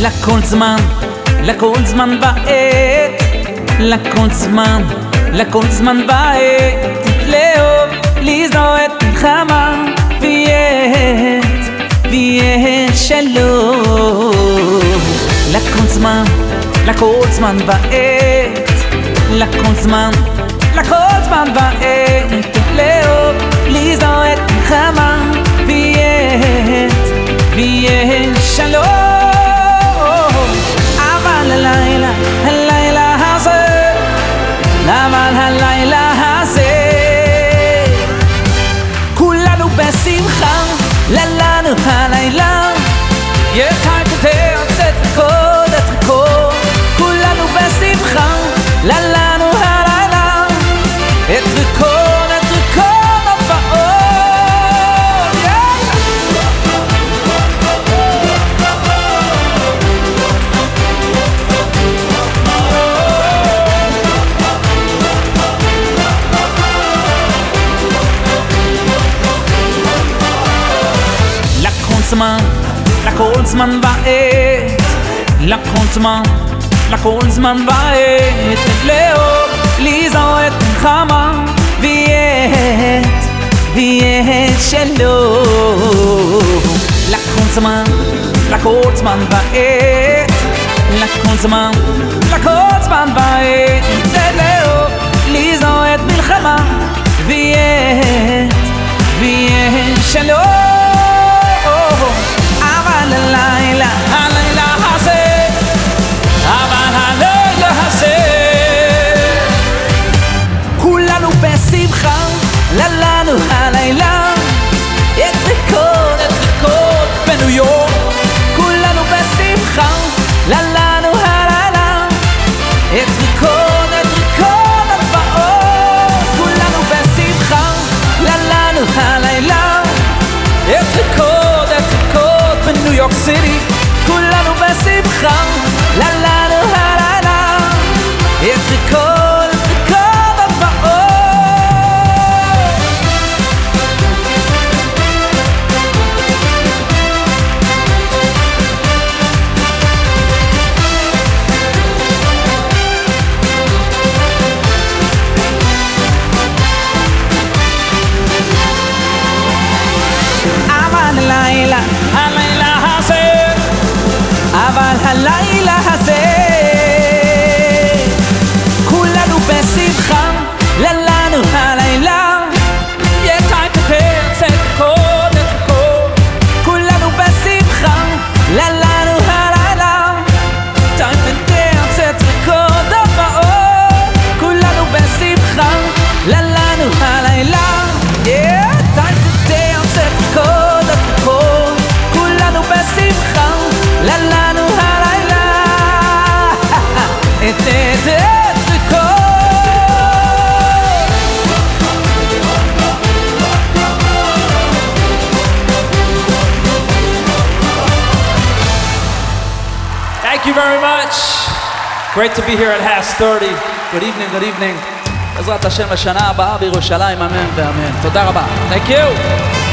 לכל זמן, לכל זמן בעת, לכל זמן, לכל זמן בעת, לאהוב, לזנוע את מלחמה, ויית, ויית שלום. לכל זמן, לכל זמן בעת, לכל זמן, לכל זמן בעת, לאהוב, זמן, לכל זמן בעת, לכל זמן, לכל זמן בעת, לאור לזהות מלחמה, ויית, ויית שלו. לכל זמן, לכל זמן בעת, לכל זמן, לכל זמן בעת, לאור לזהות מלחמה, ויית, ויית שלו. la la Thank you very much. Great to be here at Has 30. Good evening, good evening. בעזרת השם לשנה הבאה בירושלים, אמן ואמן. תודה רבה. Thank you.